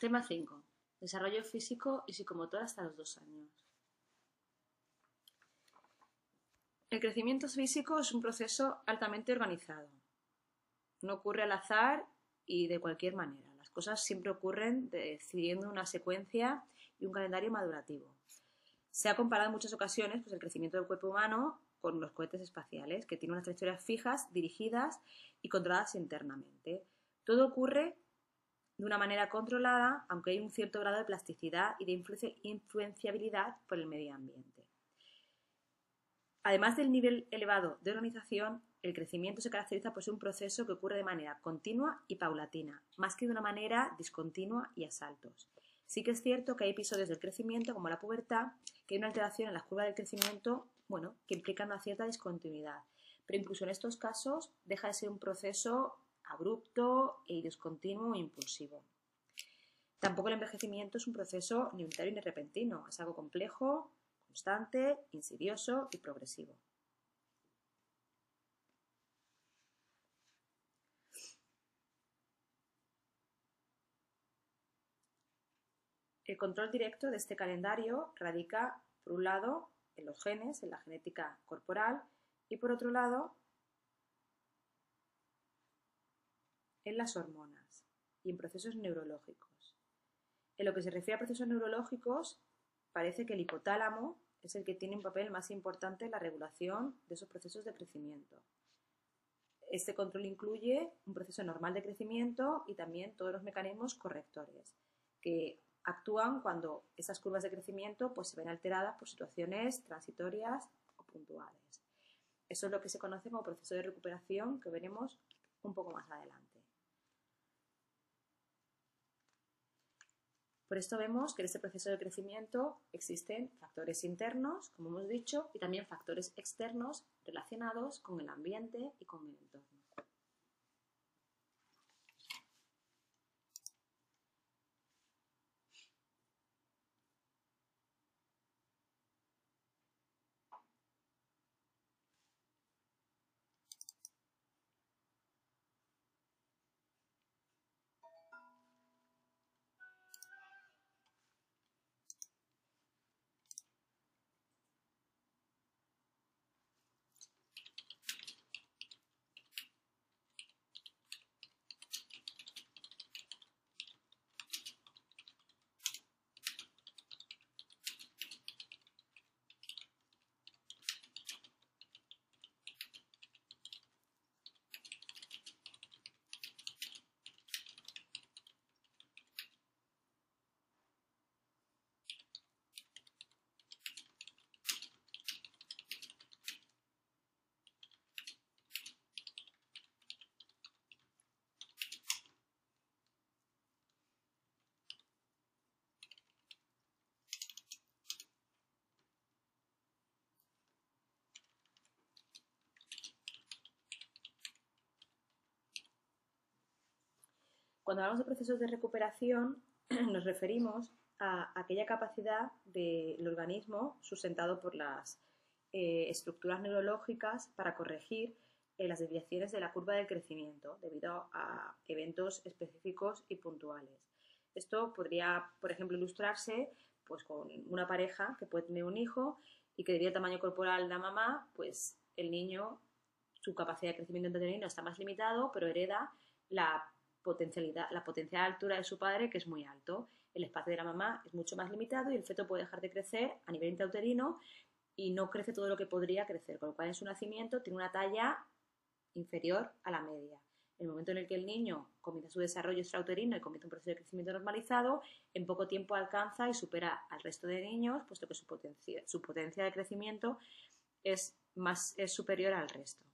Tema 5. Desarrollo físico y psicomotor hasta los dos años. El crecimiento físico es un proceso altamente organizado. No ocurre al azar y de cualquier manera. Las cosas siempre ocurren decidiendo una secuencia y un calendario madurativo. Se ha comparado en muchas ocasiones pues, el crecimiento del cuerpo humano con los cohetes espaciales, que tienen unas trayectorias fijas, dirigidas y controladas internamente. Todo ocurre de una manera controlada, aunque hay un cierto grado de plasticidad y de influenciabilidad por el medio ambiente. Además del nivel elevado de organización, el crecimiento se caracteriza por ser un proceso que ocurre de manera continua y paulatina, más que de una manera discontinua y a saltos. Sí que es cierto que hay episodios del crecimiento, como la pubertad, que hay una alteración en la curva del crecimiento, bueno, que implica una cierta discontinuidad. Pero incluso en estos casos deja de ser un proceso abrupto y discontinuo e impulsivo. Tampoco el envejecimiento es un proceso ni unitario ni repentino, es algo complejo, constante, insidioso y progresivo. El control directo de este calendario radica, por un lado, en los genes, en la genética corporal, y por otro lado, en las hormonas y en procesos neurológicos. En lo que se refiere a procesos neurológicos, parece que el hipotálamo es el que tiene un papel más importante en la regulación de esos procesos de crecimiento. Este control incluye un proceso normal de crecimiento y también todos los mecanismos correctores, que actúan cuando esas curvas de crecimiento pues, se ven alteradas por situaciones transitorias o puntuales. Eso es lo que se conoce como proceso de recuperación que veremos un poco más adelante. Por esto vemos que en este proceso de crecimiento existen factores internos, como hemos dicho, y también factores externos relacionados con el ambiente y con el entorno. Cuando hablamos de procesos de recuperación, nos referimos a aquella capacidad del organismo sustentado por las eh, estructuras neurológicas para corregir eh, las desviaciones de la curva del crecimiento debido a eventos específicos y puntuales. Esto podría, por ejemplo, ilustrarse pues, con una pareja que puede tener un hijo y que debido al tamaño corporal de la mamá, pues el niño, su capacidad de crecimiento niño está más limitado, pero hereda la potencialidad, la potencial altura de su padre, que es muy alto. El espacio de la mamá es mucho más limitado y el feto puede dejar de crecer a nivel intrauterino y no crece todo lo que podría crecer, con lo cual en su nacimiento tiene una talla inferior a la media. En el momento en el que el niño comienza su desarrollo extrauterino y comienza un proceso de crecimiento normalizado, en poco tiempo alcanza y supera al resto de niños, puesto que su potencia, su potencia de crecimiento es, más, es superior al resto.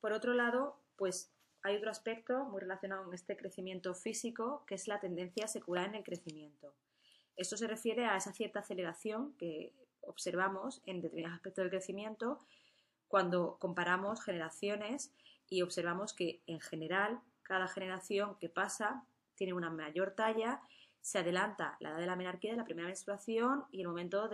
Por otro lado, pues hay otro aspecto muy relacionado con este crecimiento físico, que es la tendencia secular en el crecimiento. Esto se refiere a esa cierta aceleración que observamos en determinados aspectos del crecimiento cuando comparamos generaciones y observamos que en general cada generación que pasa tiene una mayor talla se adelanta la edad de la menarquía de la primera menstruación y el momento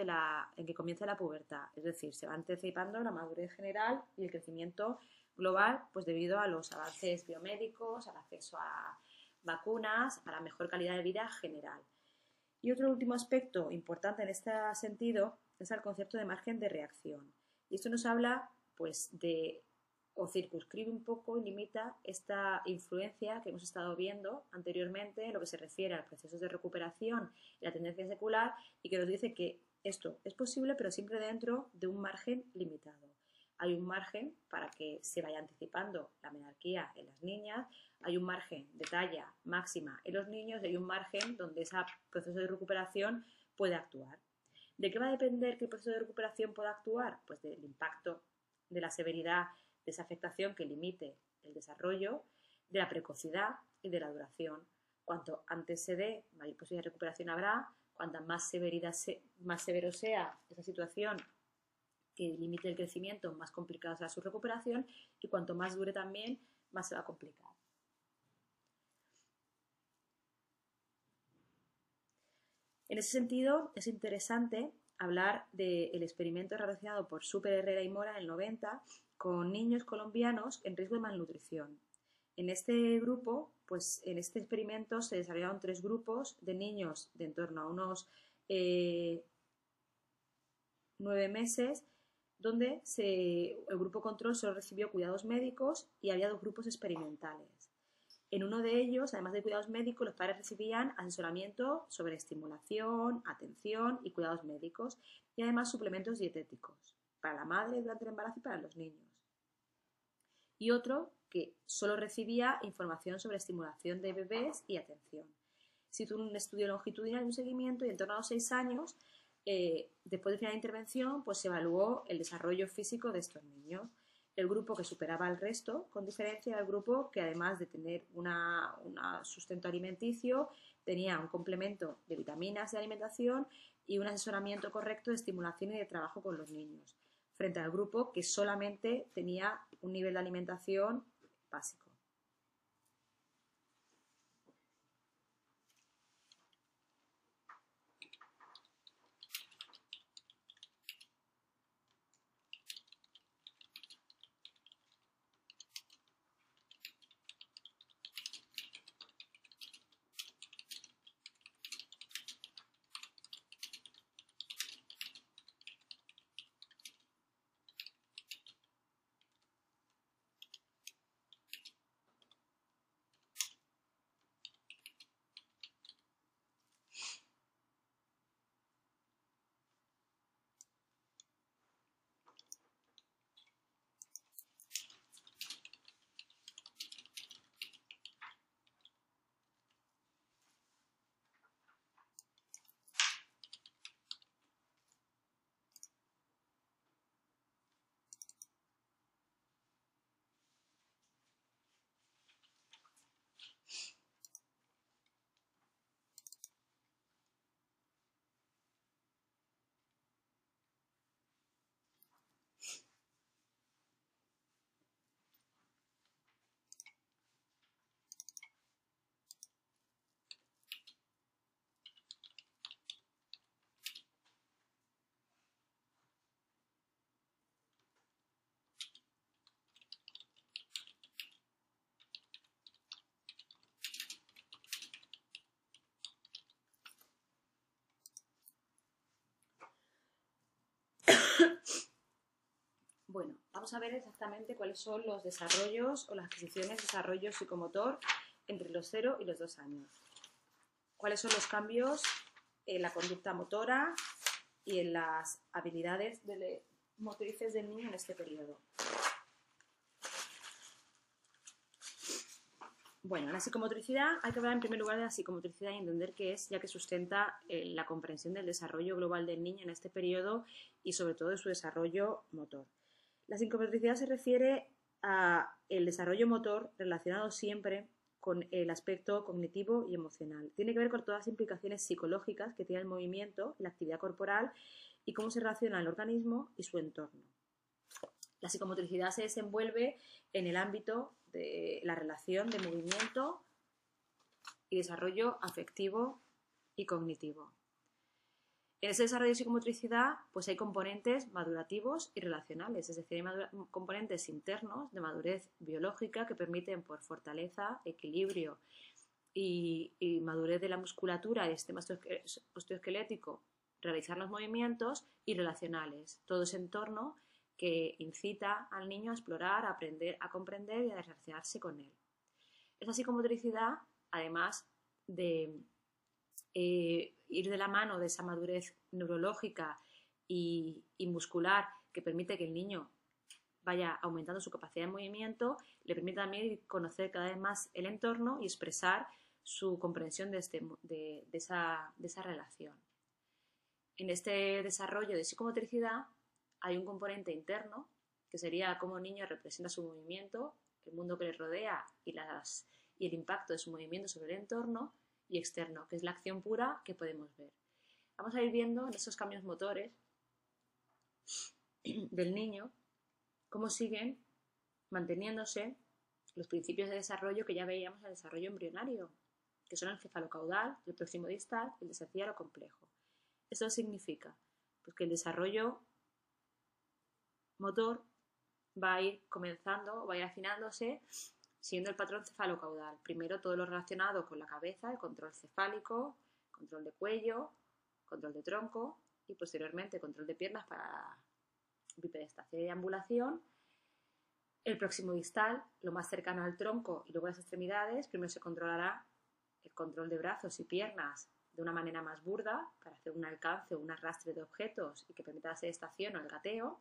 en que comienza la pubertad. Es decir, se va anticipando la madurez general y el crecimiento global, pues debido a los avances biomédicos, al acceso a vacunas, a la mejor calidad de vida general. Y otro último aspecto importante en este sentido es el concepto de margen de reacción. Y esto nos habla pues de o circunscribe un poco y limita esta influencia que hemos estado viendo anteriormente en lo que se refiere a los procesos de recuperación y la tendencia secular y que nos dice que esto es posible pero siempre dentro de un margen limitado. Hay un margen para que se vaya anticipando la menarquía en las niñas, hay un margen de talla máxima en los niños y hay un margen donde ese proceso de recuperación puede actuar. ¿De qué va a depender que el proceso de recuperación pueda actuar? Pues del impacto, de la severidad de esa afectación que limite el desarrollo, de la precocidad y de la duración. Cuanto antes se dé, mayor posibilidad de recuperación habrá, cuanta más, severidad más severo sea esa situación que limite el crecimiento, más complicada será su recuperación y cuanto más dure también, más se va a complicar. En ese sentido, es interesante hablar del experimento realizado por Super Herrera y Mora en el 90 con niños colombianos en riesgo de malnutrición. En este grupo, pues en este experimento se desarrollaron tres grupos de niños de en torno a unos eh, nueve meses, donde el grupo control solo recibió cuidados médicos y había dos grupos experimentales. En uno de ellos, además de cuidados médicos, los padres recibían asesoramiento sobre estimulación, atención y cuidados médicos y además suplementos dietéticos para la madre durante el embarazo y para los niños. Y otro que solo recibía información sobre estimulación de bebés y atención. Se hizo un estudio longitudinal y un seguimiento y en torno a los seis años, eh, después de final de intervención, pues se evaluó el desarrollo físico de estos niños el grupo que superaba al resto, con diferencia del grupo que además de tener un sustento alimenticio, tenía un complemento de vitaminas de alimentación y un asesoramiento correcto de estimulación y de trabajo con los niños, frente al grupo que solamente tenía un nivel de alimentación básico. Bueno, vamos a ver exactamente cuáles son los desarrollos o las adquisiciones de desarrollo psicomotor entre los 0 y los 2 años. Cuáles son los cambios en la conducta motora y en las habilidades motrices del niño en este periodo. Bueno, la psicomotricidad, hay que hablar en primer lugar de la psicomotricidad y entender qué es, ya que sustenta eh, la comprensión del desarrollo global del niño en este periodo y sobre todo de su desarrollo motor. La psicomotricidad se refiere a el desarrollo motor relacionado siempre con el aspecto cognitivo y emocional. Tiene que ver con todas las implicaciones psicológicas que tiene el movimiento, la actividad corporal y cómo se relaciona el organismo y su entorno. La psicomotricidad se desenvuelve en el ámbito de la relación de movimiento y desarrollo afectivo y cognitivo. En ese desarrollo de psicomotricidad, pues hay componentes madurativos y relacionales, es decir, hay componentes internos de madurez biológica que permiten por fortaleza, equilibrio y, madurez de la musculatura y sistema osteoesquelético realizar los movimientos y relacionales, todo ese entorno que incita al niño a explorar, a aprender, a comprender y a relacionarse con él. Esa psicomotricidad, además de eh, ir de la mano de esa madurez neurológica y, muscular que permite que el niño vaya aumentando su capacidad de movimiento, le permite también conocer cada vez más el entorno y expresar su comprensión de, este, esa, de esa relación. En este desarrollo de psicomotricidad hay un componente interno, que sería cómo el niño representa su movimiento, el mundo que le rodea y, las, y el impacto de su movimiento sobre el entorno, y externo, que es la acción pura que podemos ver. Vamos a ir viendo en esos cambios motores del niño cómo siguen manteniéndose los principios de desarrollo que ya veíamos en el desarrollo embrionario, que son el cefalocaudal, el próximo distal, el desafiar complejo. Eso significa pues, que el desarrollo motor va a ir comenzando, va a ir afinándose siguiendo el patrón cefalocaudal. Primero todo lo relacionado con la cabeza, el control cefálico, control de cuello, control de tronco y posteriormente control de piernas para bipedestación y ambulación. El próximo distal, lo más cercano al tronco y luego las extremidades, primero se controlará el control de brazos y piernas de una manera más burda para hacer un alcance o un arrastre de objetos y que permita la sedestación o el gateo.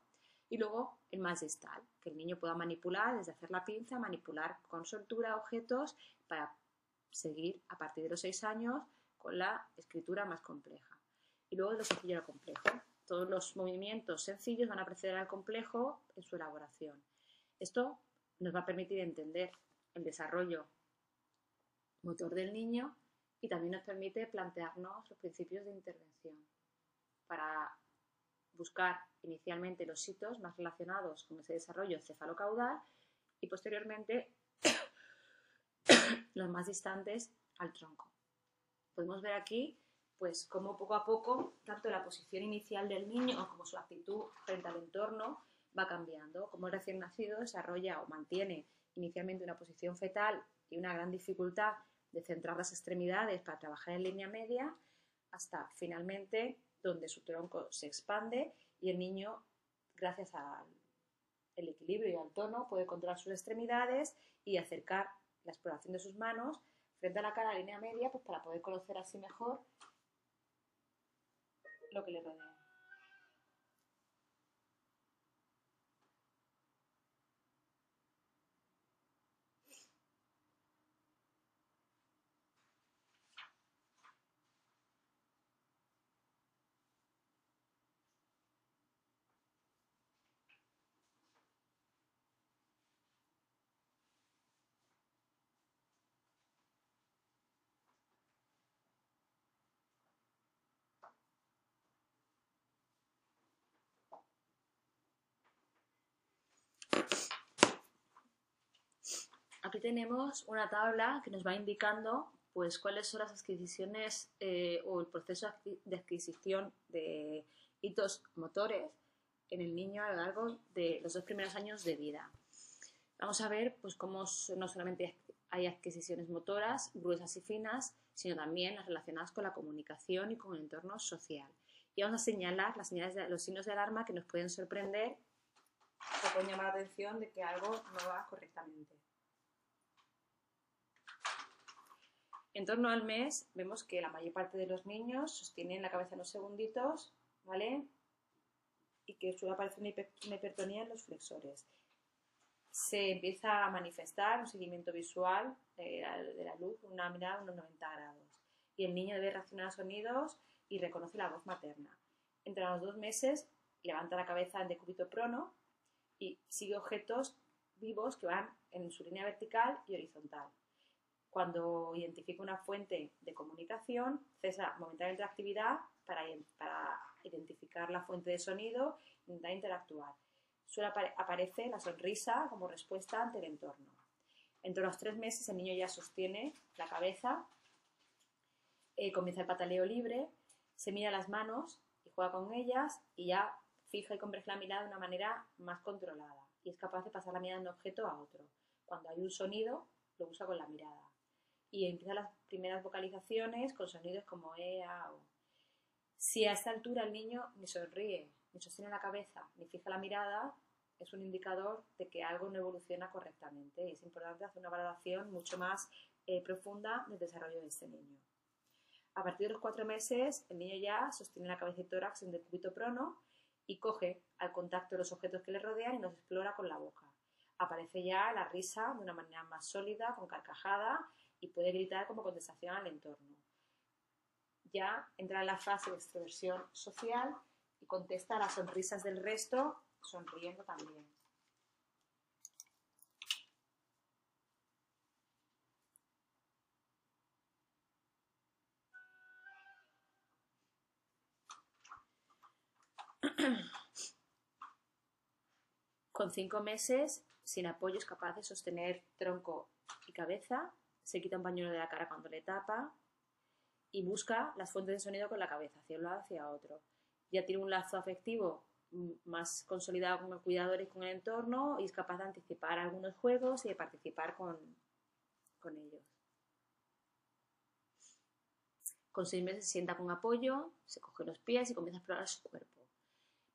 Y luego el más distal, que el niño pueda manipular, desde hacer la pinza, manipular con soltura objetos para seguir a partir de los seis años con la escritura más compleja. Y luego de lo sencillo al complejo. Todos los movimientos sencillos van a preceder al complejo en su elaboración. Esto nos va a permitir entender el desarrollo motor del niño y también nos permite plantearnos los principios de intervención para buscar inicialmente los sitios más relacionados con ese desarrollo cefalocaudal y posteriormente los más distantes al tronco. Podemos ver aquí pues cómo poco a poco tanto la posición inicial del niño como su actitud frente al entorno va cambiando, como el recién nacido desarrolla o mantiene inicialmente una posición fetal y una gran dificultad de centrar las extremidades para trabajar en línea media, hasta finalmente donde su tronco se expande y el niño, gracias al equilibrio y al tono, puede controlar sus extremidades y acercar la exploración de sus manos frente a la cara línea media pues para poder conocer así mejor lo que le rodea. Aquí tenemos una tabla que nos va indicando pues cuáles son las adquisiciones eh, o el proceso de adquisición de hitos motores en el niño a lo largo de los dos primeros años de vida. Vamos a ver pues cómo no solamente hay adquisiciones motoras gruesas y finas, sino también las relacionadas con la comunicación y con el entorno social. Y vamos a señalar las señales de, los signos de alarma que nos pueden sorprender o pueden llamar la atención de que algo no va correctamente. En torno al mes vemos que la mayor parte de los niños sostienen la cabeza en los segunditos, ¿vale? Y que suele aparecer una, hipertonía en los flexores. Se empieza a manifestar un seguimiento visual de la, luz, una mirada a unos 90 grados. Y el niño debe reaccionar sonidos y reconoce la voz materna. Entre los dos meses levanta la cabeza en decúbito prono y sigue objetos vivos que van en su línea vertical y horizontal. Cuando identifica una fuente de comunicación, cesa momentáneamente la actividad para, identificar la fuente de sonido e intentar interactuar. Suele aparecer la sonrisa como respuesta ante el entorno. Entre los tres meses el niño ya sostiene la cabeza eh, comienza el pataleo libre, se mira las manos y juega con ellas y ya fija y converge la mirada de una manera más controlada y es capaz de pasar la mirada de un objeto a otro. Cuando hay un sonido, lo usa con la mirada. Y empieza las primeras vocalizaciones con sonidos como E, A, O. Si a esta altura el niño ni sonríe, ni sostiene la cabeza, ni fija la mirada, es un indicador de que algo no evoluciona correctamente y es importante hacer una valoración mucho más eh, profunda del desarrollo de este niño. A partir de los cuatro meses, el niño ya sostiene la cabeza y tórax en decúbito prono y coge al contacto los objetos que le rodean y los explora con la boca. Aparece ya la risa de una manera más sólida, con carcajada y puede gritar como contestación al entorno. Ya entra en la fase de extroversión social y contesta a las sonrisas del resto sonriendo también. Con cinco meses, sin apoyo, es capaz de sostener tronco y cabeza, se quita un pañuelo de la cara cuando le tapa y busca las fuentes de sonido con la cabeza, hacia un lado, hacia otro. Ya tiene un lazo afectivo más consolidado con el cuidador y con el entorno y es capaz de anticipar algunos juegos y de participar con, con ellos. Con seis meses se sienta con apoyo, se coge los pies y comienza a explorar su cuerpo.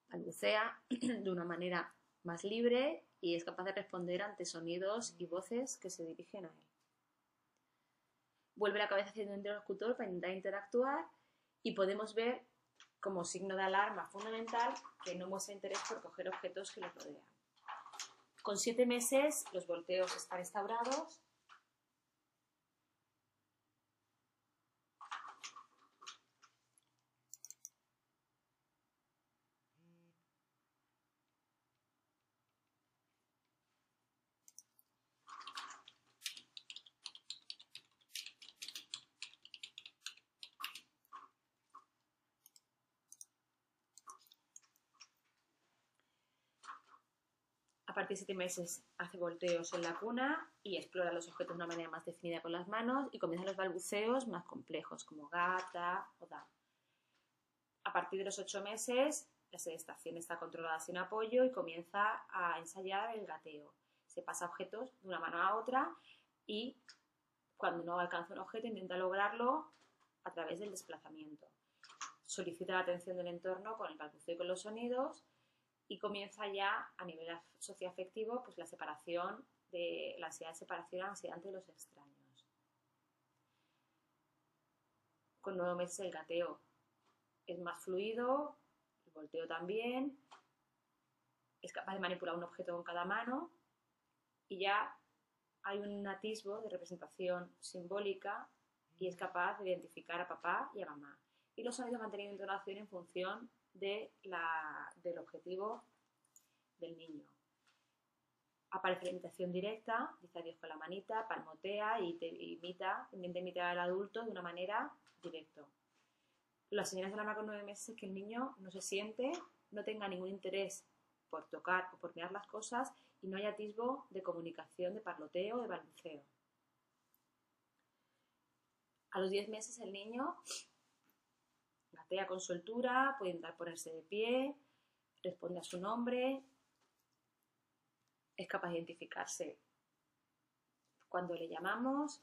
Balbucea de una manera más libre y es capaz de responder ante sonidos y voces que se dirigen a él. Vuelve la cabeza hacia el interlocutor para intentar interactuar y podemos ver como signo de alarma fundamental que no muestra interés por coger objetos que le rodean. Con siete meses los volteos están restaurados partir de siete meses hace volteos en la cuna y explora los objetos de una manera más definida con las manos y comienzan los balbuceos más complejos como gata o da. A partir de los ocho meses la sedestación está controlada sin apoyo y comienza a ensayar el gateo. Se pasa objetos de una mano a otra y cuando no alcanza un objeto intenta lograrlo a través del desplazamiento. Solicita la atención del entorno con el balbuceo y con los sonidos y comienza ya a nivel socioafectivo pues la separación de la ansiedad de separación, la ansiedad ante los extraños. Con nueve meses el gateo es más fluido, el volteo también, es capaz de manipular un objeto con cada mano y ya hay un atisbo de representación simbólica y es capaz de identificar a papá y a mamá. Y los sonidos van teniendo entonación en función de la, del objetivo del niño. Aparece la imitación directa, dice adiós con la manita, palmotea y te imita, intenta imitar al adulto de una manera directa. Las señales de alarma con nueve meses es que el niño no se siente, no tenga ningún interés por tocar o por mirar las cosas y no haya atisbo de comunicación, de parloteo, de balbuceo. A los diez meses el niño con soltura, puede intentar ponerse de pie, responde a su nombre, es capaz de identificarse cuando le llamamos,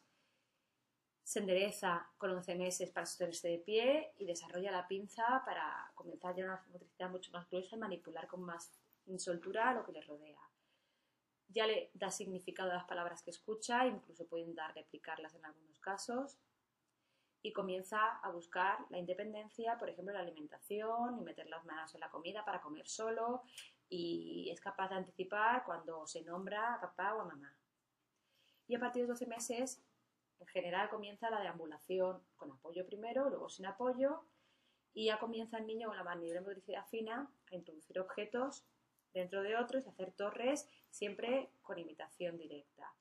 se endereza con 11 meses para sostenerse de pie y desarrolla la pinza para comenzar ya una motricidad mucho más gruesa y manipular con más soltura lo que le rodea. Ya le da significado a las palabras que escucha, incluso puede intentar replicarlas en algunos casos y comienza a buscar la independencia, por ejemplo, la alimentación y meter las manos en la comida para comer solo y es capaz de anticipar cuando se nombra a papá o a mamá. Y a partir de 12 meses, en general, comienza la deambulación con apoyo primero, luego sin apoyo y ya comienza el niño con la de motricidad fina a introducir objetos dentro de otros y hacer torres siempre con imitación directa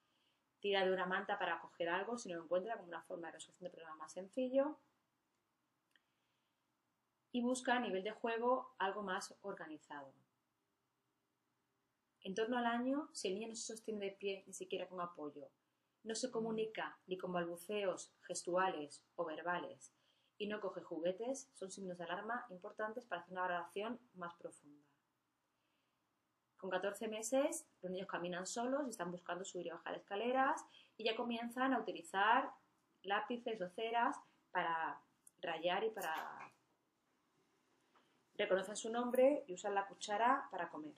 tira de una manta para coger algo si no lo encuentra como una forma de resolución de problema más sencillo y busca a nivel de juego algo más organizado. En torno al año, si el niño no se sostiene de pie ni siquiera con apoyo, no se comunica ni con balbuceos gestuales o verbales y no coge juguetes son signos de alarma importantes para hacer una valoración más profunda. Con 14 meses, los niños caminan solos y están buscando subir y bajar escaleras y ya comienzan a utilizar lápices o ceras para rayar y para reconocen su nombre y usan la cuchara para comer.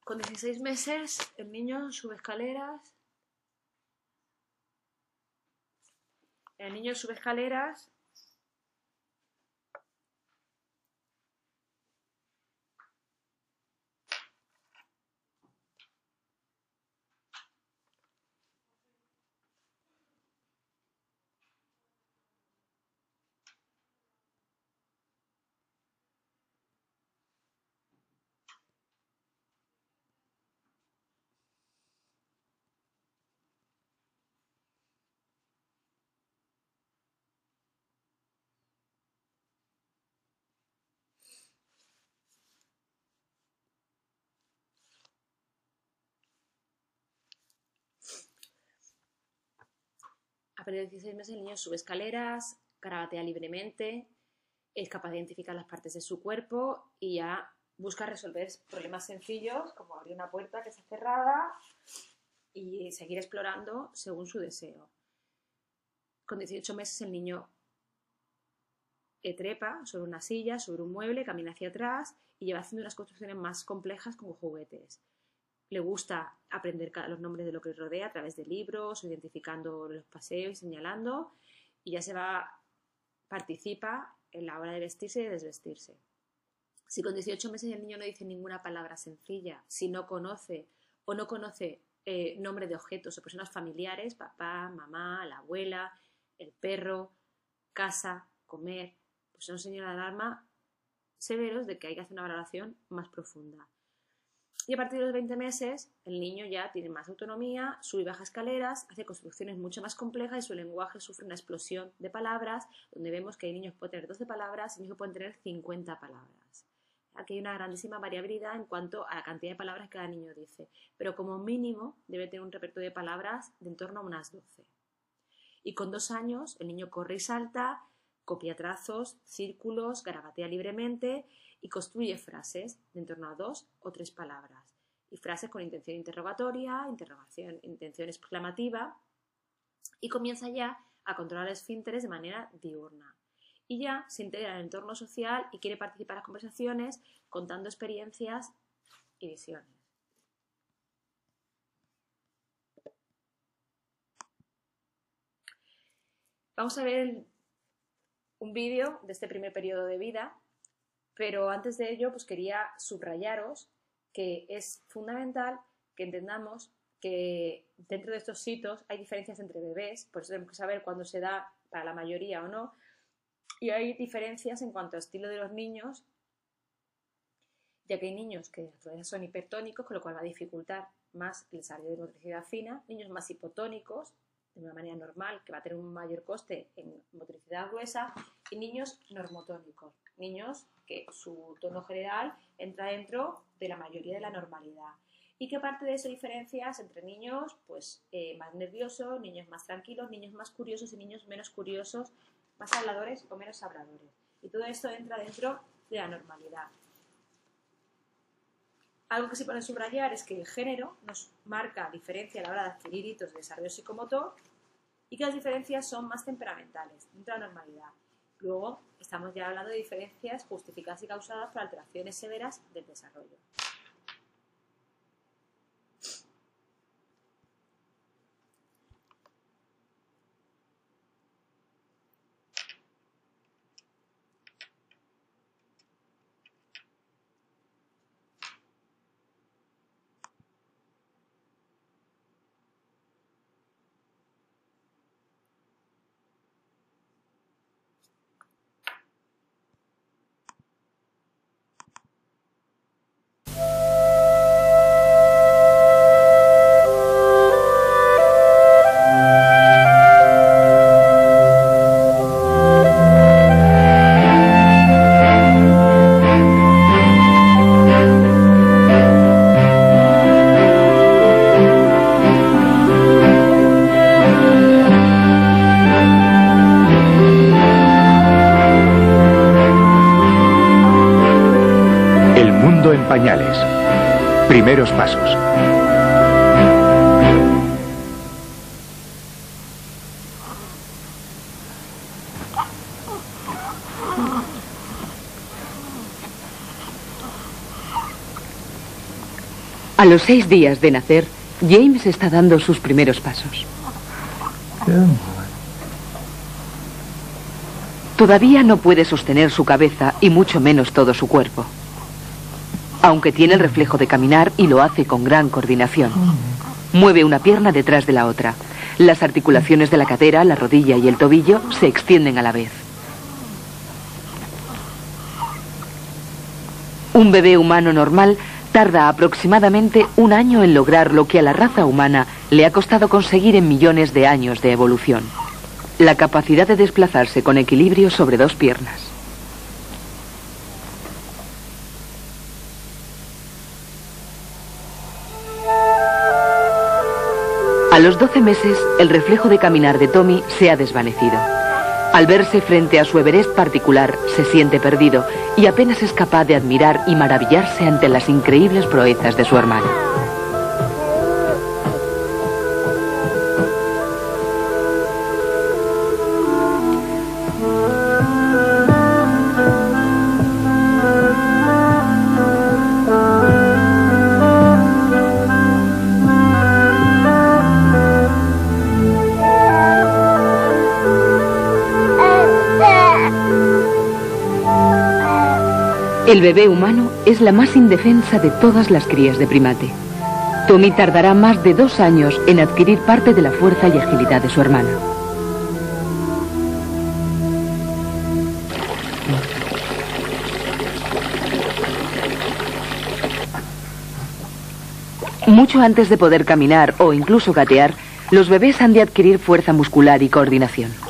Con 16 meses, el niño sube escaleras. El niño sube escaleras partir de 16 meses el niño sube escaleras, carabatea libremente, es capaz de identificar las partes de su cuerpo y ya busca resolver problemas sencillos como abrir una puerta que está cerrada y seguir explorando según su deseo. Con 18 meses el niño trepa sobre una silla, sobre un mueble, camina hacia atrás y lleva haciendo unas construcciones más complejas como juguetes le gusta aprender los nombres de lo que rodea a través de libros, identificando los paseos y señalando, y ya se va, participa en la hora de vestirse y de desvestirse. Si con 18 meses el niño no dice ninguna palabra sencilla, si no conoce o no conoce eh, nombre de objetos o personas familiares, papá, mamá, la abuela, el perro, casa, comer, pues son señales de alarma severos de que hay que hacer una valoración más profunda. Y a partir de los 20 meses, el niño ya tiene más autonomía, sube y baja escaleras, hace construcciones mucho más complejas y su lenguaje sufre una explosión de palabras, donde vemos que hay niños que pueden tener 12 palabras y niños que pueden tener 50 palabras. Aquí hay una grandísima variabilidad en cuanto a la cantidad de palabras que cada niño dice, pero como mínimo debe tener un repertorio de palabras de en torno a unas 12. Y con dos años el niño corre y salta, copia trazos, círculos, garabatea libremente y construye frases de en torno a dos o tres palabras. Y frases con intención interrogatoria, interrogación, intención exclamativa. Y comienza ya a controlar esfínteres de manera diurna. Y ya se integra en el entorno social y quiere participar en las conversaciones contando experiencias y visiones. Vamos a ver un vídeo de este primer periodo de vida pero antes de ello, pues quería subrayaros que es fundamental que entendamos que dentro de estos sitios hay diferencias entre bebés, por eso tenemos que saber cuándo se da para la mayoría o no, y hay diferencias en cuanto al estilo de los niños, ya que hay niños que son hipertónicos, con lo cual va a dificultar más el desarrollo de motricidad fina, niños más hipotónicos, de una manera normal, que va a tener un mayor coste en motricidad gruesa, niños normotónicos, niños que su tono general entra dentro de la mayoría de la normalidad. Y que parte de esas diferencias entre niños pues, eh, más nerviosos, niños más tranquilos, niños más curiosos y niños menos curiosos, más habladores o menos habladores. Y todo esto entra dentro de la normalidad. Algo que se puede subrayar es que el género nos marca diferencia a la hora de adquirir hitos de desarrollo psicomotor y que las diferencias son más temperamentales, dentro de la normalidad. Luego estamos ya hablando de diferencias justificadas y causadas por alteraciones severas del desarrollo. A los seis días de nacer, James está dando sus primeros pasos. Todavía no puede sostener su cabeza y mucho menos todo su cuerpo. Aunque tiene el reflejo de caminar y lo hace con gran coordinación. Mueve una pierna detrás de la otra. Las articulaciones de la cadera, la rodilla y el tobillo se extienden a la vez. Un bebé humano normal tarda aproximadamente un año en lograr lo que a la raza humana le ha costado conseguir en millones de años de evolución. La capacidad de desplazarse con equilibrio sobre dos piernas. A los 12 meses, el reflejo de caminar de Tommy se ha desvanecido. Al verse frente a su Everest particular, se siente perdido y apenas es capaz de admirar y maravillarse ante las increíbles proezas de su hermano. El bebé humano es la más indefensa de todas las crías de primate. Tommy tardará más de dos años en adquirir parte de la fuerza y agilidad de su hermana. Mucho antes de poder caminar o incluso gatear, los bebés han de adquirir fuerza muscular y coordinación.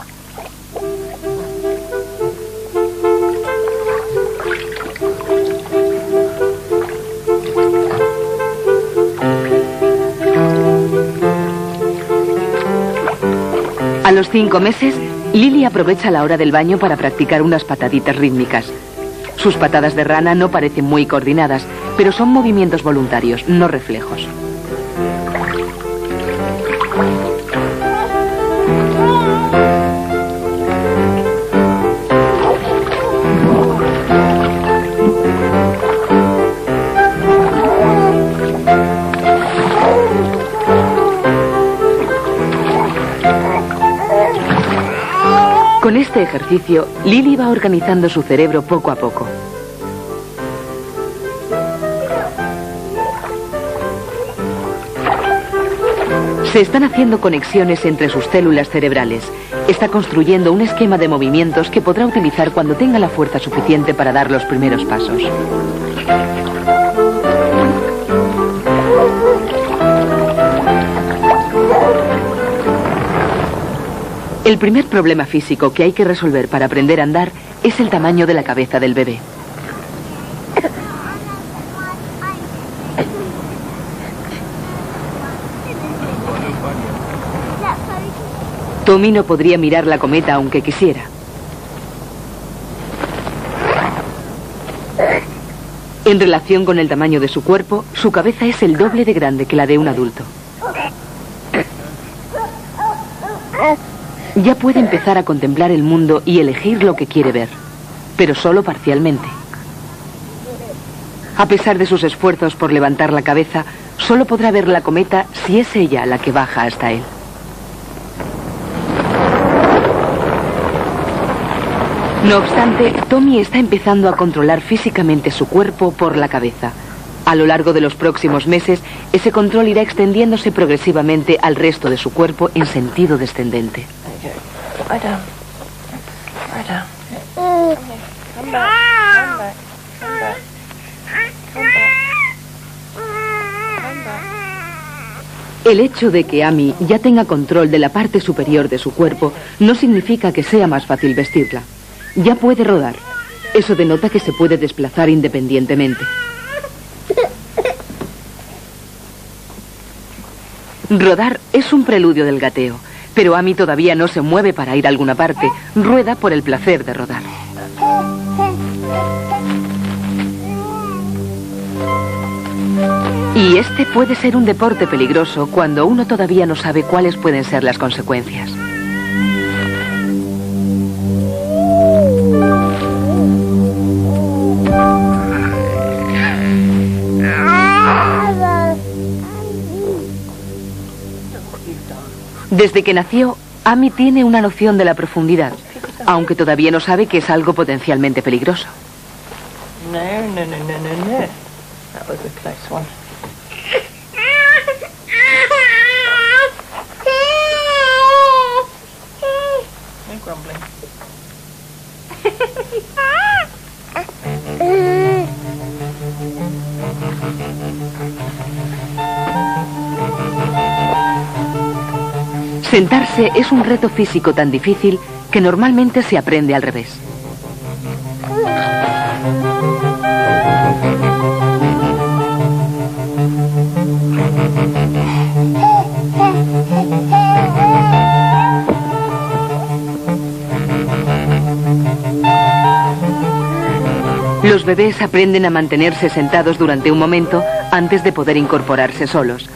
A los cinco meses, Lily aprovecha la hora del baño para practicar unas pataditas rítmicas. Sus patadas de rana no parecen muy coordinadas, pero son movimientos voluntarios, no reflejos. Este ejercicio, Lily va organizando su cerebro poco a poco. Se están haciendo conexiones entre sus células cerebrales. Está construyendo un esquema de movimientos que podrá utilizar cuando tenga la fuerza suficiente para dar los primeros pasos. El primer problema físico que hay que resolver para aprender a andar es el tamaño de la cabeza del bebé. Tommy no podría mirar la cometa aunque quisiera. En relación con el tamaño de su cuerpo, su cabeza es el doble de grande que la de un adulto. Ya puede empezar a contemplar el mundo y elegir lo que quiere ver, pero solo parcialmente. A pesar de sus esfuerzos por levantar la cabeza, solo podrá ver la cometa si es ella la que baja hasta él. No obstante, Tommy está empezando a controlar físicamente su cuerpo por la cabeza. A lo largo de los próximos meses, ese control irá extendiéndose progresivamente al resto de su cuerpo en sentido descendente. El hecho de que Amy ya tenga control de la parte superior de su cuerpo no significa que sea más fácil vestirla. Ya puede rodar. Eso denota que se puede desplazar independientemente. Rodar es un preludio del gateo, pero Amy todavía no se mueve para ir a alguna parte. Rueda por el placer de rodar. Y este puede ser un deporte peligroso cuando uno todavía no sabe cuáles pueden ser las consecuencias. Desde que nació, Amy tiene una noción de la profundidad, aunque todavía no sabe que es algo potencialmente peligroso. No, no, no, no, no, no. That was a close one. No grumbling. Sentarse es un reto físico tan difícil que normalmente se aprende al revés. Los bebés aprenden a mantenerse sentados durante un momento antes de poder incorporarse solos.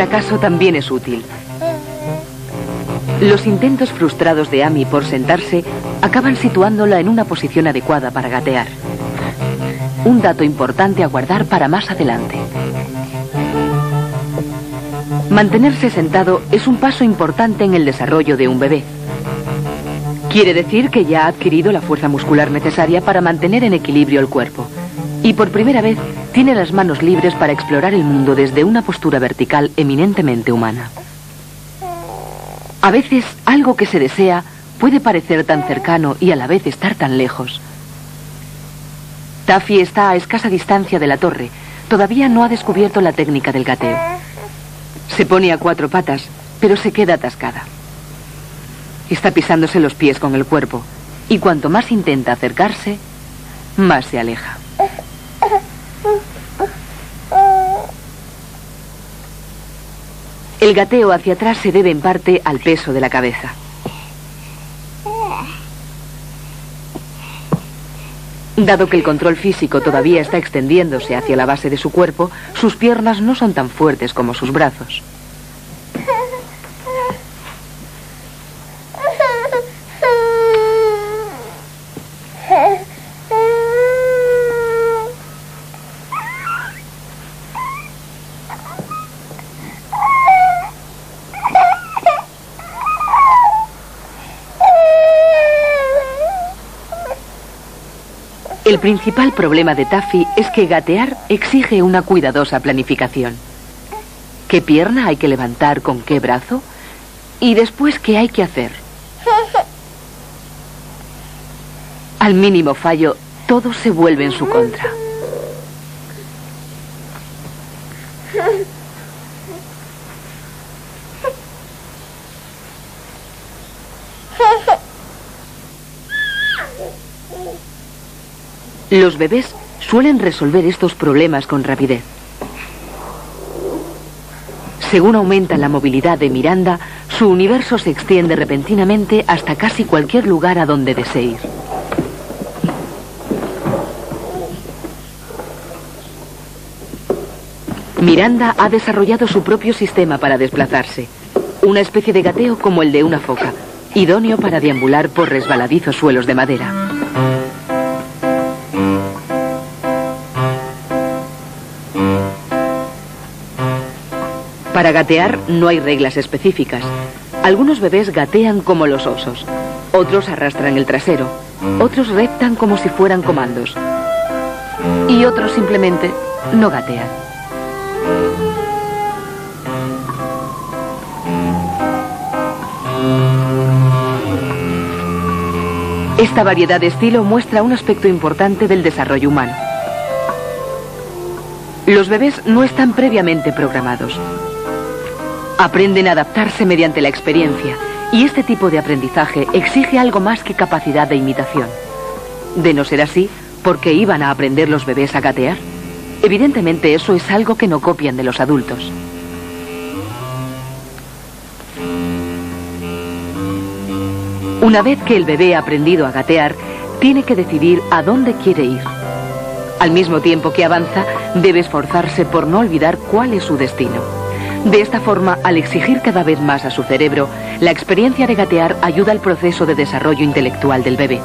Fracaso también es útil. Los intentos frustrados de Amy por sentarse acaban situándola en una posición adecuada para gatear. Un dato importante a guardar para más adelante. Mantenerse sentado es un paso importante en el desarrollo de un bebé. Quiere decir que ya ha adquirido la fuerza muscular necesaria para mantener en equilibrio el cuerpo. Y por primera vez tiene las manos libres para explorar el mundo desde una postura vertical eminentemente humana. A veces algo que se desea puede parecer tan cercano y a la vez estar tan lejos. Taffy está a escasa distancia de la torre. Todavía no ha descubierto la técnica del gateo. Se pone a cuatro patas, pero se queda atascada. Está pisándose los pies con el cuerpo, y cuanto más intenta acercarse, más se aleja. El gateo hacia atrás se debe en parte al peso de la cabeza. Dado que el control físico todavía está extendiéndose hacia la base de su cuerpo, sus piernas no son tan fuertes como sus brazos. Principal problema de Taffy es que gatear exige una cuidadosa planificación. ¿Qué pierna hay que levantar con qué brazo? ¿Y después qué hay que hacer? Al mínimo fallo, todo se vuelve en su contra. Los bebés suelen resolver estos problemas con rapidez. Según aumenta la movilidad de Miranda, su universo se extiende repentinamente hasta casi cualquier lugar a donde desee ir. Miranda ha desarrollado su propio sistema para desplazarse, una especie de gateo como el de una foca, idóneo para deambular por resbaladizos suelos de madera. Para gatear no hay reglas específicas. Algunos bebés gatean como los osos, otros arrastran el trasero, otros reptan como si fueran comandos y otros simplemente no gatean. Esta variedad de estilo muestra un aspecto importante del desarrollo humano. Los bebés no están previamente programados. Aprenden a adaptarse mediante la experiencia y este tipo de aprendizaje exige algo más que capacidad de imitación. De no ser así, ¿por qué iban a aprender los bebés a gatear? Evidentemente eso es algo que no copian de los adultos. Una vez que el bebé ha aprendido a gatear, tiene que decidir a dónde quiere ir. Al mismo tiempo que avanza, debe esforzarse por no olvidar cuál es su destino. De esta forma, al exigir cada vez más a su cerebro, la experiencia de gatear ayuda al proceso de desarrollo intelectual del bebé.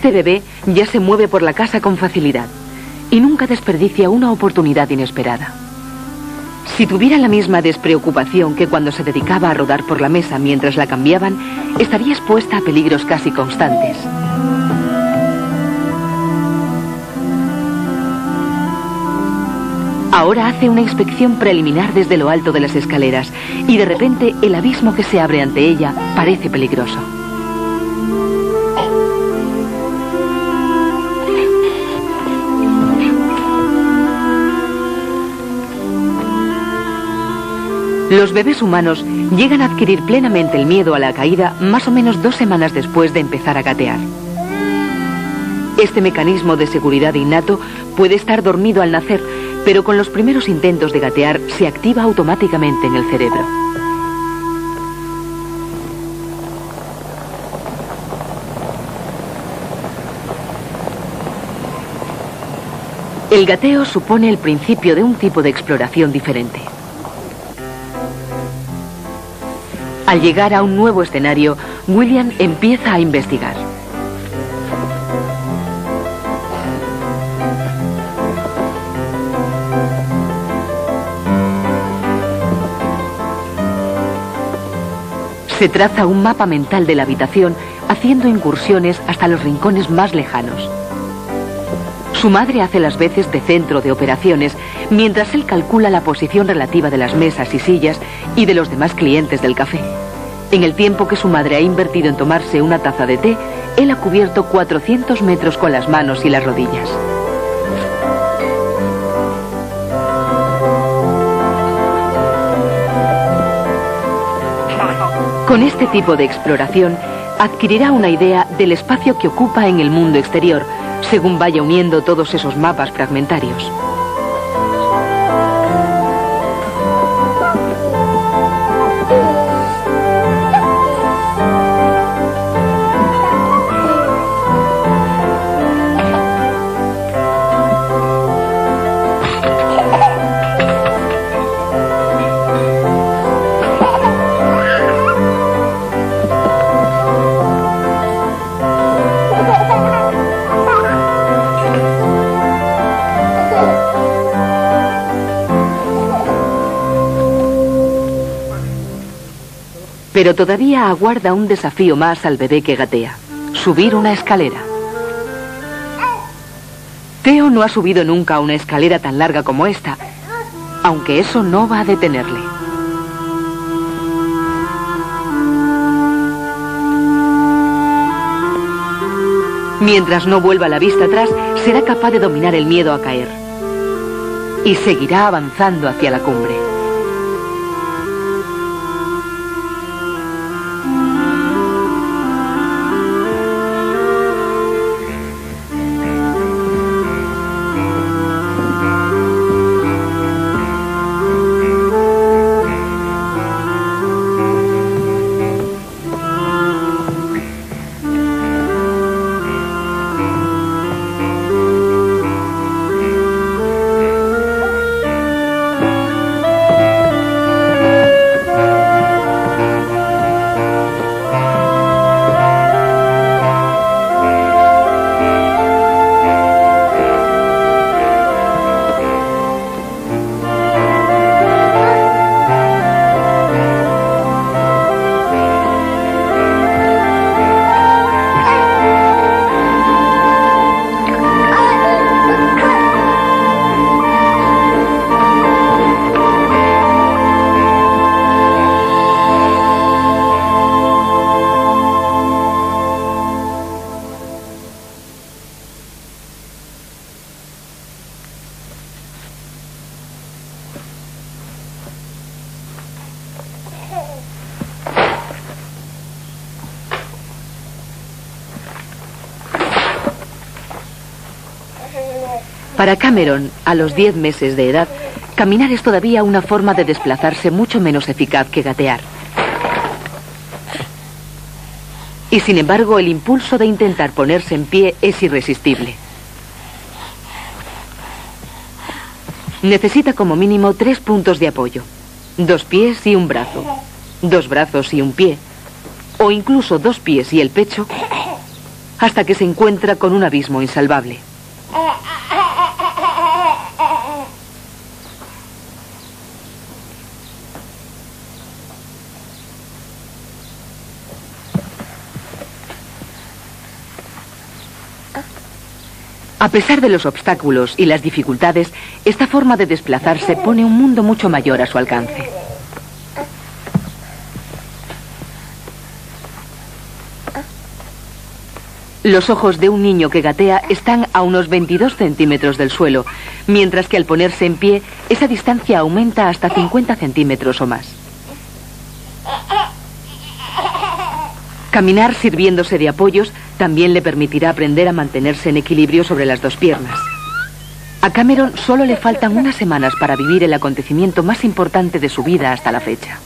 Este bebé ya se mueve por la casa con facilidad y nunca desperdicia una oportunidad inesperada. Si tuviera la misma despreocupación que cuando se dedicaba a rodar por la mesa mientras la cambiaban, estaría expuesta a peligros casi constantes. Ahora hace una inspección preliminar desde lo alto de las escaleras y de repente el abismo que se abre ante ella parece peligroso. Los bebés humanos llegan a adquirir plenamente el miedo a la caída más o menos dos semanas después de empezar a gatear. Este mecanismo de seguridad innato puede estar dormido al nacer, pero con los primeros intentos de gatear se activa automáticamente en el cerebro. El gateo supone el principio de un tipo de exploración diferente. Al llegar a un nuevo escenario, William empieza a investigar. Se traza un mapa mental de la habitación, haciendo incursiones hasta los rincones más lejanos. Su madre hace las veces de centro de operaciones, mientras él calcula la posición relativa de las mesas y sillas y de los demás clientes del café. En el tiempo que su madre ha invertido en tomarse una taza de té, él ha cubierto 400 metros con las manos y las rodillas. Con este tipo de exploración, adquirirá una idea del espacio que ocupa en el mundo exterior, según vaya uniendo todos esos mapas fragmentarios. Pero todavía aguarda un desafío más al bebé que gatea. Subir una escalera. Teo no ha subido nunca una escalera tan larga como esta, aunque eso no va a detenerle. Mientras no vuelva la vista atrás, será capaz de dominar el miedo a caer. Y seguirá avanzando hacia la cumbre. Para Cameron, a los 10 meses de edad, caminar es todavía una forma de desplazarse mucho menos eficaz que gatear. Y sin embargo, el impulso de intentar ponerse en pie es irresistible. Necesita como mínimo tres puntos de apoyo. Dos pies y un brazo. Dos brazos y un pie. O incluso dos pies y el pecho hasta que se encuentra con un abismo insalvable. A pesar de los obstáculos y las dificultades, esta forma de desplazarse pone un mundo mucho mayor a su alcance. Los ojos de un niño que gatea están a unos 22 centímetros del suelo, mientras que al ponerse en pie, esa distancia aumenta hasta 50 centímetros o más. Caminar sirviéndose de apoyos también le permitirá aprender a mantenerse en equilibrio sobre las dos piernas. A Cameron solo le faltan unas semanas para vivir el acontecimiento más importante de su vida hasta la fecha.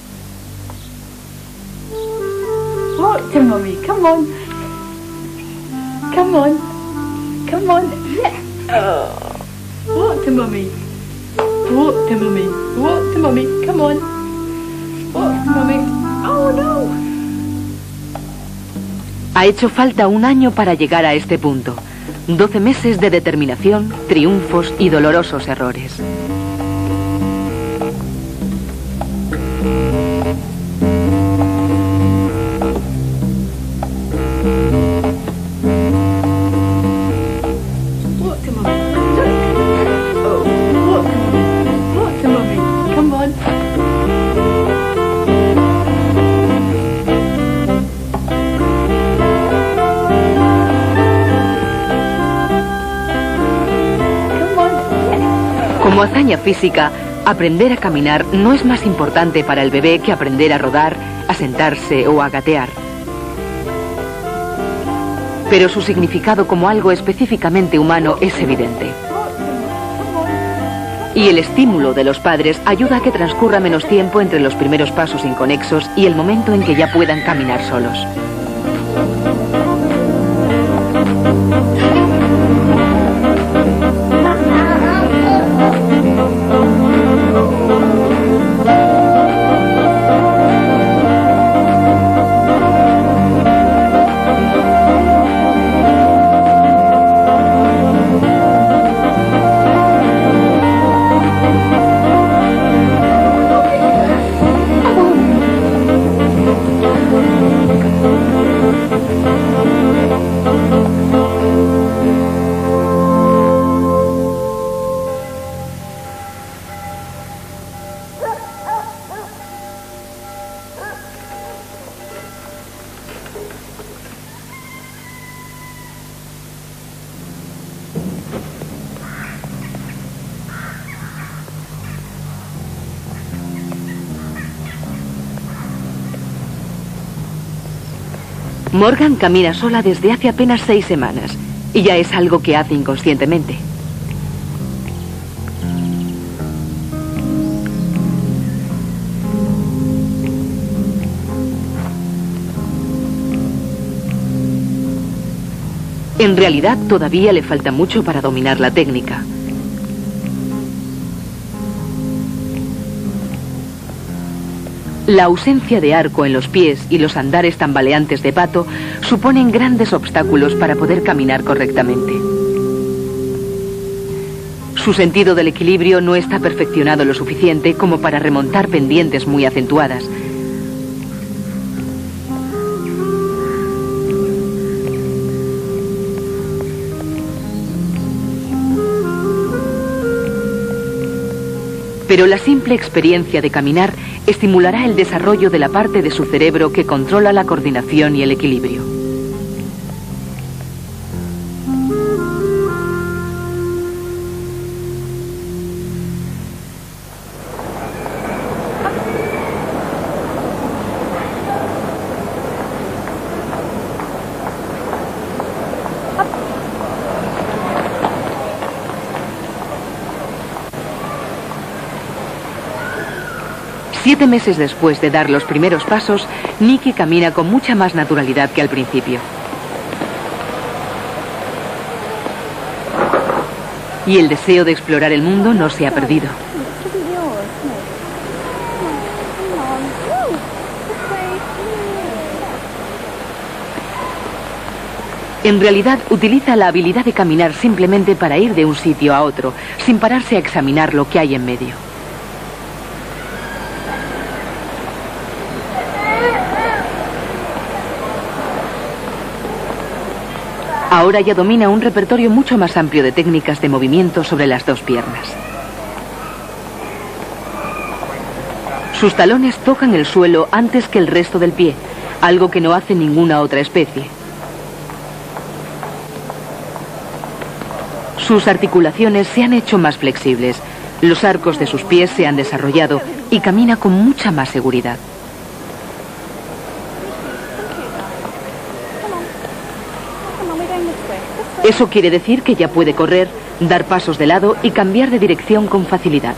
Walk to mummy, come on. Come on. Come on. Oh. Walk to mummy. Walk to mummy. Walk to mummy. Come on. Walk to mummy. Oh no. Ha hecho falta un año para llegar a este punto. Doce meses de determinación, triunfos y dolorosos errores. Física, aprender a caminar no es más importante para el bebé que aprender a rodar, a sentarse o a gatear. Pero su significado como algo específicamente humano es evidente. Y el estímulo de los padres ayuda a que transcurra menos tiempo entre los primeros pasos inconexos y el momento en que ya puedan caminar solos. Morgan camina sola desde hace apenas seis semanas y ya es algo que hace inconscientemente. En realidad todavía le falta mucho para dominar la técnica. La ausencia de arco en los pies y los andares tambaleantes de pato suponen grandes obstáculos para poder caminar correctamente. Su sentido del equilibrio no está perfeccionado lo suficiente como para remontar pendientes muy acentuadas. Pero la simple experiencia de caminar estimulará el desarrollo de la parte de su cerebro que controla la coordinación y el equilibrio. Siete meses después de dar los primeros pasos, Nicky camina con mucha más naturalidad que al principio. Y el deseo de explorar el mundo no se ha perdido. En realidad utiliza la habilidad de caminar simplemente para ir de un sitio a otro, sin pararse a examinar lo que hay en medio. Ahora ya domina un repertorio mucho más amplio de técnicas de movimiento sobre las dos piernas. Sus talones tocan el suelo antes que el resto del pie, algo que no hace ninguna otra especie. Sus articulaciones se han hecho más flexibles, los arcos de sus pies se han desarrollado y camina con mucha más seguridad. Eso quiere decir que ya puede correr, dar pasos de lado y cambiar de dirección con facilidad.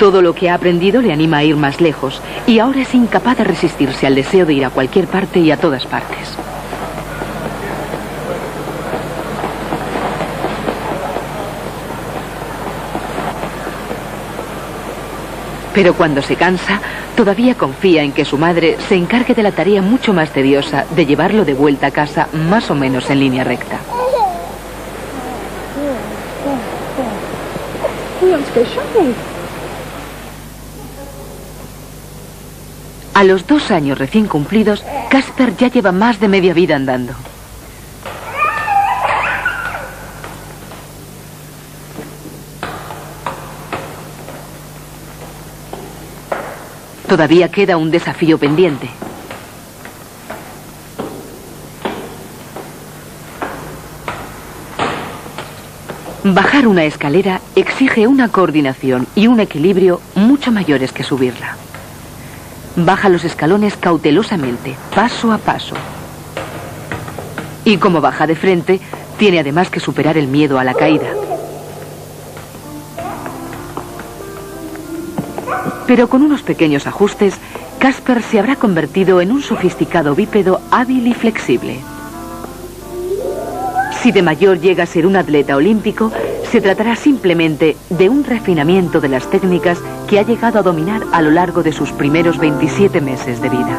Todo lo que ha aprendido le anima a ir más lejos y ahora es incapaz de resistirse al deseo de ir a cualquier parte y a todas partes. Pero cuando se cansa, todavía confía en que su madre se encargue de la tarea mucho más tediosa de llevarlo de vuelta a casa más o menos en línea recta. A los dos años recién cumplidos, Casper ya lleva más de media vida andando. Todavía queda un desafío pendiente. Bajar una escalera exige una coordinación y un equilibrio mucho mayores que subirla. Baja los escalones cautelosamente, paso a paso. Y como baja de frente, tiene además que superar el miedo a la caída. Pero con unos pequeños ajustes, Casper se habrá convertido en un sofisticado bípedo hábil y flexible. Si de mayor llega a ser un atleta olímpico, se tratará simplemente de un refinamiento de las técnicas que ha llegado a dominar a lo largo de sus primeros 27 meses de vida.